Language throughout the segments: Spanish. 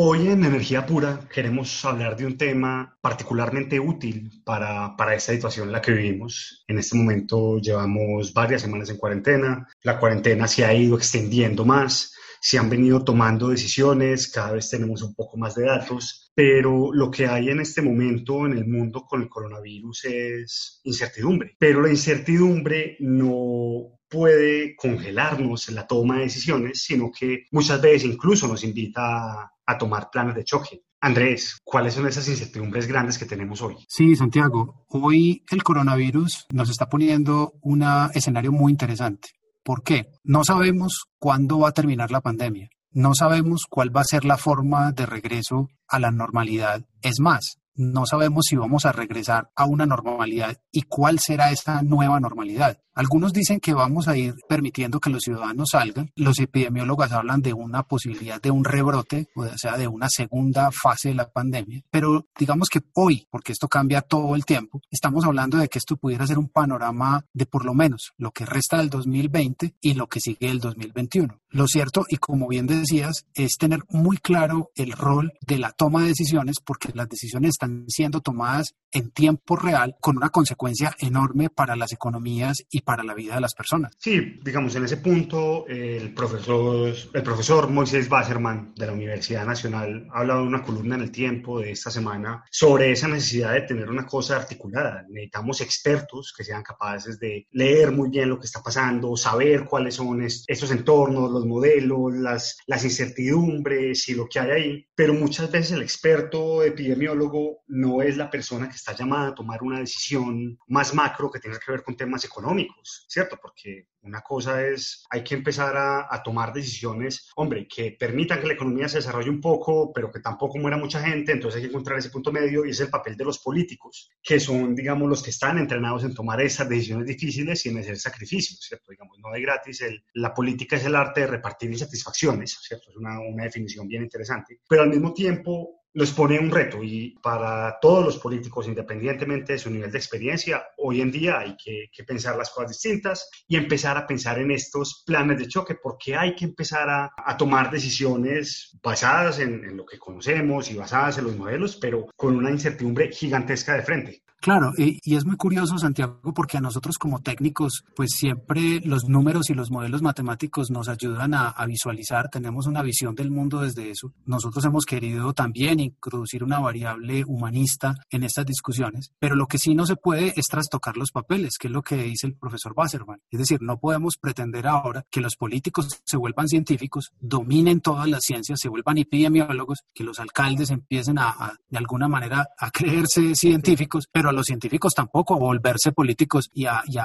Hoy en Energía Pura queremos hablar de un tema particularmente útil para, para, esta situación en la que vivimos. En este momento llevamos varias semanas en cuarentena, la cuarentena se ha ido extendiendo más, se han venido tomando decisiones, cada vez tenemos un poco más de datos, pero lo que hay en este momento en el mundo con el coronavirus es incertidumbre. Pero la incertidumbre no puede congelarnos en la toma de decisiones, sino que muchas veces incluso nos invita a, tomar planes de choque. Andrés, ¿cuáles son esas incertidumbres grandes que tenemos hoy? Sí, Santiago, hoy el coronavirus nos está poniendo un escenario muy interesante. ¿Por qué? No sabemos cuándo va a terminar la pandemia. No sabemos cuál va a ser la forma de regreso a la normalidad. Es más, no sabemos si vamos a regresar a una normalidad y cuál será esa nueva normalidad. Algunos dicen que vamos a ir permitiendo que los ciudadanos salgan. Los epidemiólogos hablan de una posibilidad de un rebrote, o sea, de una segunda fase de la pandemia. Pero digamos que hoy, porque esto cambia todo el tiempo, estamos hablando de que esto pudiera ser un panorama de por lo menos lo que resta del 2020 y lo que sigue del 2021. Lo cierto, y como bien decías, es tener muy claro el rol de la toma de decisiones, porque las decisiones están siendo tomadas en tiempo real con una consecuencia enorme para las economías y para la vida de las personas. Sí, digamos, en ese punto el profesor, el profesor Moisés Basserman de la Universidad Nacional ha hablado de una columna en el tiempo de esta semana sobre esa necesidad de tener una cosa articulada. Necesitamos expertos que sean capaces de leer muy bien lo que está pasando, saber cuáles son estos entornos, los modelos, las, las incertidumbres y lo que hay ahí. Pero muchas veces el experto epidemiólogo no es la persona que está llamada a tomar una decisión más macro que tenga que ver con temas económicos, ¿cierto? Porque una cosa es, hay que empezar a, tomar decisiones, hombre, que permitan que la economía se desarrolle un poco, pero que tampoco muera mucha gente, entonces hay que encontrar ese punto medio y es el papel de los políticos, que son, digamos, los que están entrenados en tomar esas decisiones difíciles en hacer sacrificios, ¿cierto? Digamos, no de gratis, el, la política es el arte de repartir insatisfacciones, ¿cierto? Es una, una definición bien interesante, pero al mismo tiempo nos pone un reto y para todos los políticos, independientemente de su nivel de experiencia, hoy en día hay que, pensar las cosas distintas y empezar a pensar en estos planes de choque, porque hay que empezar a, tomar decisiones basadas en, lo que conocemos y basadas en los modelos, pero con una incertidumbre gigantesca de frente. Claro, y, es muy curioso, Santiago, porque a nosotros como técnicos, pues siempre los números y los modelos matemáticos nos ayudan a, visualizar, tenemos una visión del mundo desde eso. Nosotros hemos querido también introducir una variable humanista en estas discusiones, pero lo que sí no se puede es trastocar los papeles, que es lo que dice el profesor Wasserman. Es decir, no podemos pretender ahora que los políticos se vuelvan científicos, dominen todas las ciencias, se vuelvan epidemiólogos, que los alcaldes empiecen a, de alguna manera a creerse científicos, pero a los científicos tampoco a volverse políticos y a, y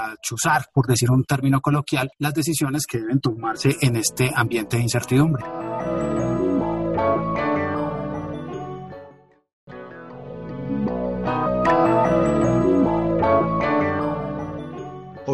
por decir un término coloquial, las decisiones que deben tomarse en este ambiente de incertidumbre.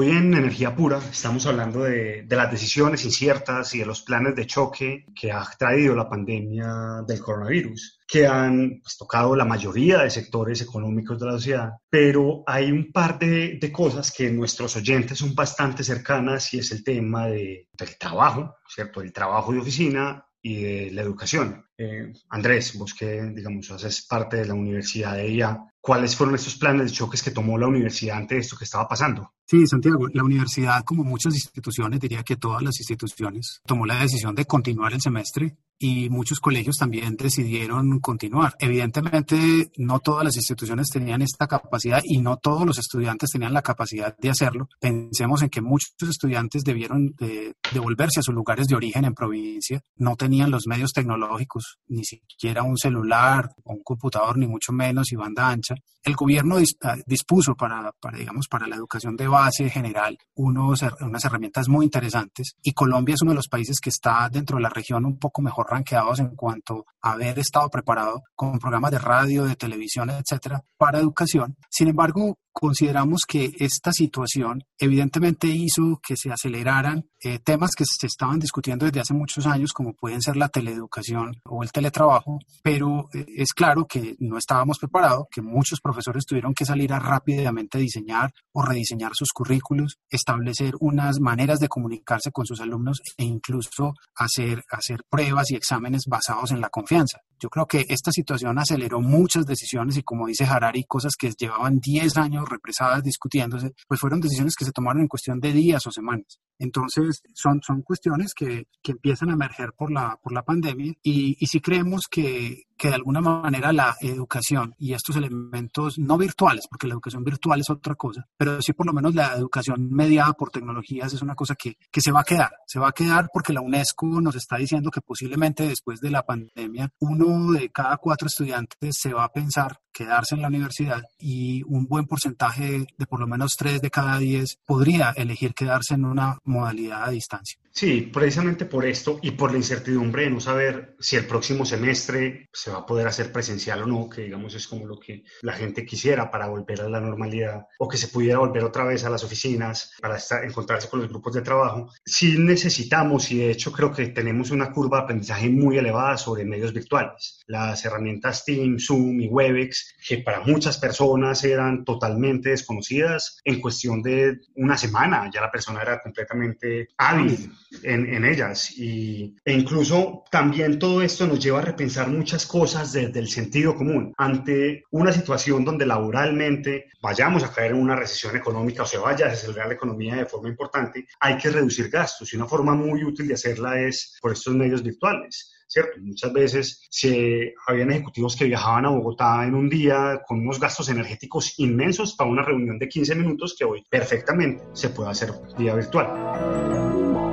Hoy en Energía Pura estamos hablando de, las decisiones inciertas y de los planes de choque que ha traído la pandemia del coronavirus, que han pues, tocado la mayoría de sectores económicos de la sociedad, pero hay un par de, cosas que nuestros oyentes son bastante cercanas y es el tema de, del trabajo, ¿cierto? El trabajo de oficina y de la educación. Eh, Andrés, vos que, digamos, haces parte de la Universidad de ella, ¿cuáles fueron estos planes de choques que tomó la universidad ante esto que estaba pasando? Sí, Santiago, la universidad, como muchas instituciones, diría que todas las instituciones, tomó la decisión de continuar el semestre y muchos colegios también decidieron continuar. Evidentemente, no todas las instituciones tenían esta capacidad y no todos los estudiantes tenían la capacidad de hacerlo. Pensemos en que muchos estudiantes debieron de, devolverse a sus lugares de origen en provincia, no tenían los medios tecnológicos, ni siquiera un celular o un computador, ni mucho menos, y banda ancha. El gobierno ah, dispuso para, para, digamos, para la educación de base general unos, unas herramientas muy interesantes y Colombia es uno de los países que está dentro de la región un poco mejor ranqueados en cuanto a haber estado preparado con programas de radio, de televisión, etcétera, para educación. Sin embargo, consideramos que esta situación evidentemente hizo que se aceleraran eh, temas que se estaban discutiendo desde hace muchos años, como pueden ser la teleeducación o el teletrabajo, pero eh, es claro que no estábamos preparados, que muchos profesores tuvieron que salir a rápidamente diseñar o rediseñar sus currículos, establecer unas maneras de comunicarse con sus alumnos e incluso hacer, hacer pruebas y exámenes basados en la confianza. Yo creo que esta situación aceleró muchas decisiones y como dice Harari, cosas que llevaban 10 años represadas discutiéndose, pues fueron decisiones que se tomaron en cuestión de días o semanas. Entonces, son, son cuestiones que, que empiezan a emerger por la, por la pandemia y, y sí creemos que, que de alguna manera la educación y estos elementos no virtuales, porque la educación virtual es otra cosa, pero sí por lo menos la educación mediada por tecnologías es una cosa que, que se va a quedar. Se va a quedar porque la UNESCO nos está diciendo que posiblemente después de la pandemia uno de cada cuatro estudiantes se va a pensar quedarse en la universidad y un buen porcentaje de por lo menos tres de cada diez podría elegir quedarse en una modalidad a distancia. Sí, precisamente por esto y por la incertidumbre de no saber si el próximo semestre se va a poder hacer presencial o no, que digamos es como lo que la gente quisiera para volver a la normalidad o que se pudiera volver otra vez a las oficinas para estar, encontrarse con los grupos de trabajo. Sí necesitamos y de hecho creo que tenemos una curva de aprendizaje muy elevada sobre medios virtuales. Las herramientas Teams, Zoom y Webex, que para muchas personas eran totalmente desconocidas, en cuestión de una semana ya la persona era completamente hábil en, ellas. Y, e incluso también todo esto nos lleva a repensar muchas cosas desde el sentido común. Ante una situación donde laboralmente vayamos a caer en una recesión económica o se vaya a desacelerar la economía de forma importante, hay que reducir gastos y una forma muy útil de hacerla es por estos medios virtuales. ¿cierto? Muchas veces se, habían ejecutivos que viajaban a Bogotá en un día con unos gastos energéticos inmensos para una reunión de 15 minutos que hoy perfectamente se puede hacer vía virtual.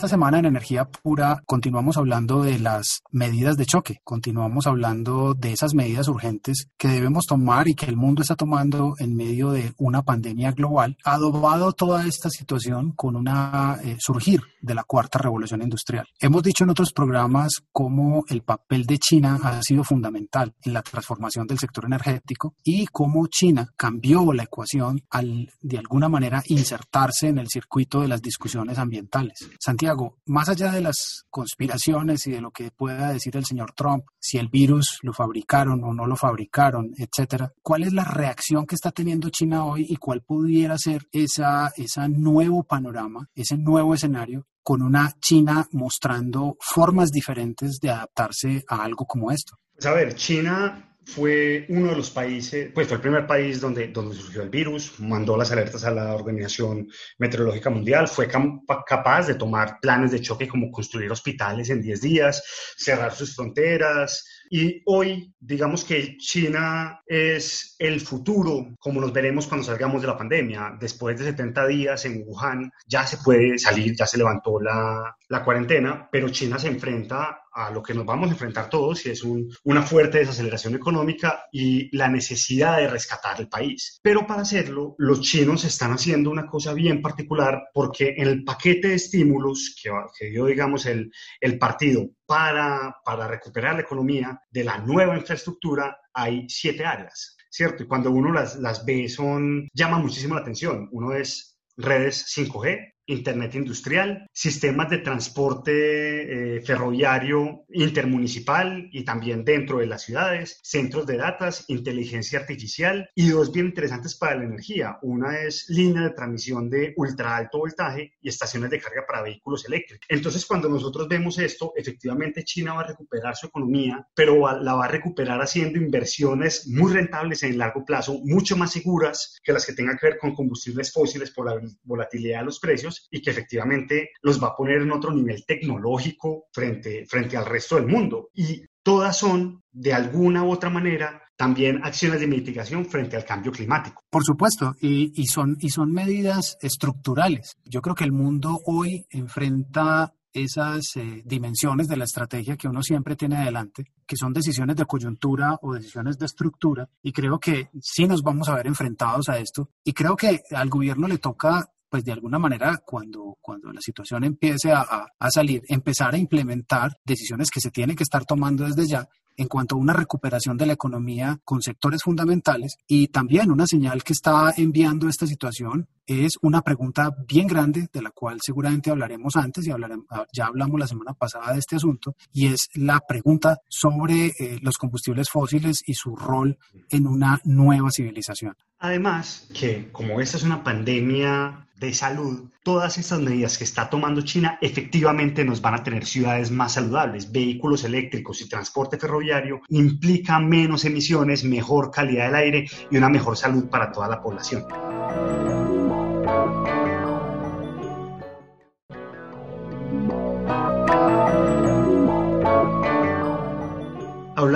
Esta semana en Energía Pura continuamos hablando de las medidas de choque, continuamos hablando de esas medidas urgentes que debemos tomar y que el mundo está tomando en medio de una pandemia global, adobado toda esta situación con una eh, surgir de la cuarta revolución industrial. Hemos dicho en otros programas cómo el papel de China ha sido fundamental en la transformación del sector energético y cómo China cambió la ecuación al de alguna manera insertarse en el circuito de las discusiones ambientales. Santiago, más allá de las conspiraciones y de lo que pueda decir el señor Trump, si el virus lo fabricaron o no lo fabricaron, etcétera, ¿cuál es la reacción que está teniendo China hoy y cuál pudiera ser esa, ese nuevo panorama, ese nuevo escenario con una China mostrando formas diferentes de adaptarse a algo como esto? Pues a ver, China fue uno de los países, pues fue el primer país donde, donde surgió el virus, mandó las alertas a la Organización Meteorológica Mundial, fue capaz de tomar planes de choque como construir hospitales en 10 días, cerrar sus fronteras, y hoy, digamos que China es el futuro, como nos veremos cuando salgamos de la pandemia. Después de 70 días en Wuhan, ya se puede salir, ya se levantó la, cuarentena, pero China se enfrenta a lo que nos vamos a enfrentar todos, y es una fuerte desaceleración económica y la necesidad de rescatar el país. Pero para hacerlo, los chinos están haciendo una cosa bien particular porque en el paquete de estímulos que, que dio, digamos, el partido para, para recuperar la economía de la nueva infraestructura hay siete áreas, ¿cierto? Y cuando uno las, las ve, son, llama muchísimo la atención. Uno es redes 5G, Internet industrial, sistemas de transporte eh, ferroviario intermunicipal y también dentro de las ciudades, centros de datos, inteligencia artificial y dos bien interesantes para la energía. Una es línea de transmisión de ultra alto voltaje y estaciones de carga para vehículos eléctricos. Entonces, cuando nosotros vemos esto, efectivamente China va a recuperar su economía, pero la va a recuperar haciendo inversiones muy rentables en el largo plazo, mucho más seguras que las que tengan que ver con combustibles fósiles por la volatilidad de los precios y que efectivamente los va a poner en otro nivel tecnológico frente, frente al resto del mundo. Y todas son, de alguna u otra manera, también acciones de mitigación frente al cambio climático. Por supuesto, y, y, son, y son medidas estructurales. Yo creo que el mundo hoy enfrenta esas eh, dimensiones de la estrategia que uno siempre tiene adelante, que son decisiones de coyuntura o decisiones de estructura, y creo que sí nos vamos a ver enfrentados a esto, y creo que al gobierno le toca pues de alguna manera cuando, cuando la situación empiece a, a, salir, empezar a implementar decisiones que se tienen que estar tomando desde ya en cuanto a una recuperación de la economía con sectores fundamentales y también una señal que está enviando esta situación es una pregunta bien grande de la cual seguramente hablaremos antes y hablaremos, ah, ya hablamos la semana pasada de este asunto y es la pregunta sobre eh, los combustibles fósiles y su rol en una nueva civilización. Además, que como esta es una pandemia de salud, todas estas medidas que está tomando China efectivamente nos van a tener ciudades más saludables. Vehículos eléctricos y transporte ferroviario implica menos emisiones, mejor calidad del aire y una mejor salud para toda la población.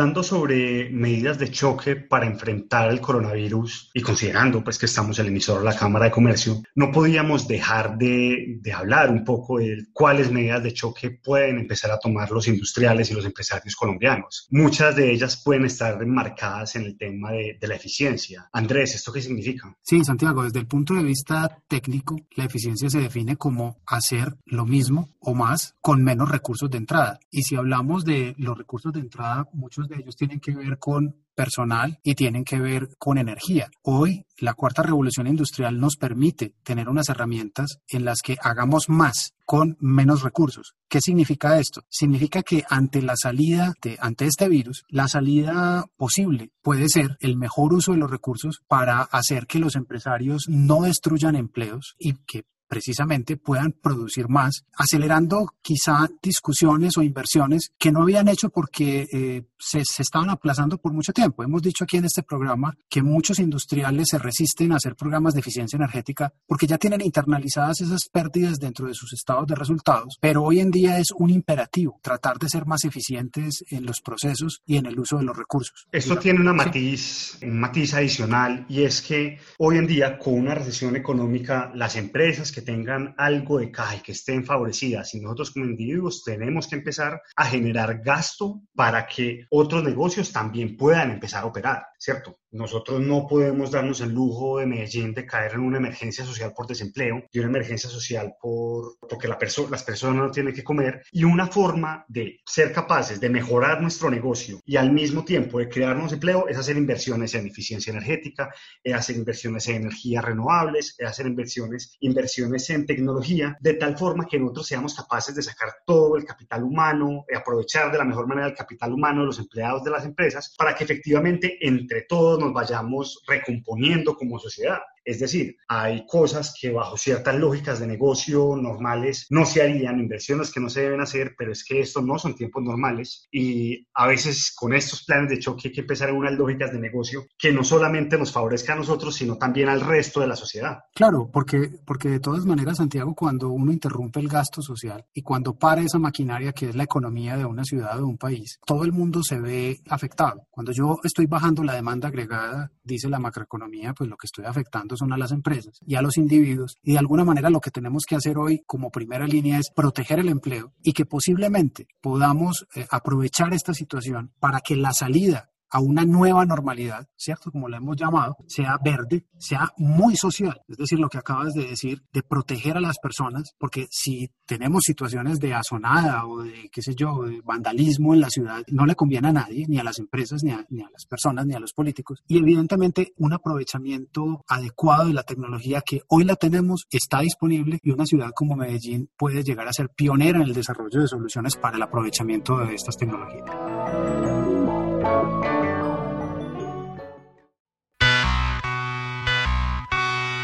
Hablando sobre medidas de choque para enfrentar el coronavirus y considerando pues que estamos el emisor de la Cámara de Comercio, no podíamos dejar de, de, hablar un poco de cuáles medidas de choque pueden empezar a tomar los industriales y los empresarios colombianos. Muchas de ellas pueden estar enmarcadas en el tema de, de la eficiencia. Andrés, ¿esto qué significa? Sí, Santiago, desde el punto de vista técnico, la eficiencia se define como hacer lo mismo o más con menos recursos de entrada. Y si hablamos de los recursos de entrada, muchos de ellos tienen que ver con personal y tienen que ver con energía. Hoy la cuarta revolución industrial nos permite tener unas herramientas en las que hagamos más con menos recursos. ¿Qué significa esto? Significa que ante la salida de ante este virus, la salida posible puede ser el mejor uso de los recursos para hacer que los empresarios no destruyan empleos y que precisamente puedan producir más, acelerando quizá discusiones o inversiones que no habían hecho porque eh, se, estaban aplazando por mucho tiempo. Hemos dicho aquí en este programa que muchos industriales se resisten a hacer programas de eficiencia energética porque ya tienen internalizadas esas pérdidas dentro de sus estados de resultados, pero hoy en día es un imperativo tratar de ser más eficientes en los procesos y en el uso de los recursos. Esto tiene una matiz, un matiz adicional y es que hoy en día con una recesión económica las empresas que tengan algo de caja y que estén favorecidas y nosotros como individuos tenemos que empezar a generar gasto para que otros negocios también puedan empezar a operar, ¿cierto? Nosotros no podemos darnos el lujo de Medellín de caer en una emergencia social por desempleo y una emergencia social por, porque la las personas no tienen que comer. Y una forma de ser capaces de mejorar nuestro negocio y al mismo tiempo de crearnos empleo es hacer inversiones en eficiencia energética, es hacer inversiones en energías renovables, es hacer inversiones, inversiones en tecnología, de tal forma que nosotros seamos capaces de sacar todo el capital humano, y aprovechar de la mejor manera el capital humano de los empleados de las empresas, para que efectivamente entre todos nos vayamos recomponiendo como sociedad. Es decir, hay cosas que bajo ciertas lógicas de negocio normales no se harían, inversiones que no se deben hacer, pero es que estos no son tiempos normales y a veces con estos planes de choque hay que empezar en unas lógicas de negocio que no solamente nos favorezca a nosotros, sino también al resto de la sociedad. Claro, porque, porque de todas maneras, Santiago, cuando uno interrumpe el gasto social y cuando para esa maquinaria que es la economía de una ciudad o de un país, todo el mundo se ve afectado. Cuando yo estoy bajando la demanda agregada, dice la macroeconomía, pues lo que estoy son a las empresas y a los individuos. Y de alguna manera lo que tenemos que hacer hoy como primera línea es proteger el empleo y que posiblemente podamos eh, aprovechar esta situación para que la salida a una nueva normalidad, ¿cierto? Como la hemos llamado, sea verde, sea muy social. Es decir, lo que acabas de decir, de proteger a las personas, porque si tenemos situaciones de azonada o de, qué sé yo, de vandalismo en la ciudad, no le conviene a nadie, ni a las empresas, ni a, ni a las personas, ni a los políticos. Y evidentemente un aprovechamiento adecuado de la tecnología que hoy la tenemos está disponible y una ciudad como Medellín puede llegar a ser pionera en el desarrollo de soluciones para el aprovechamiento de estas tecnologías.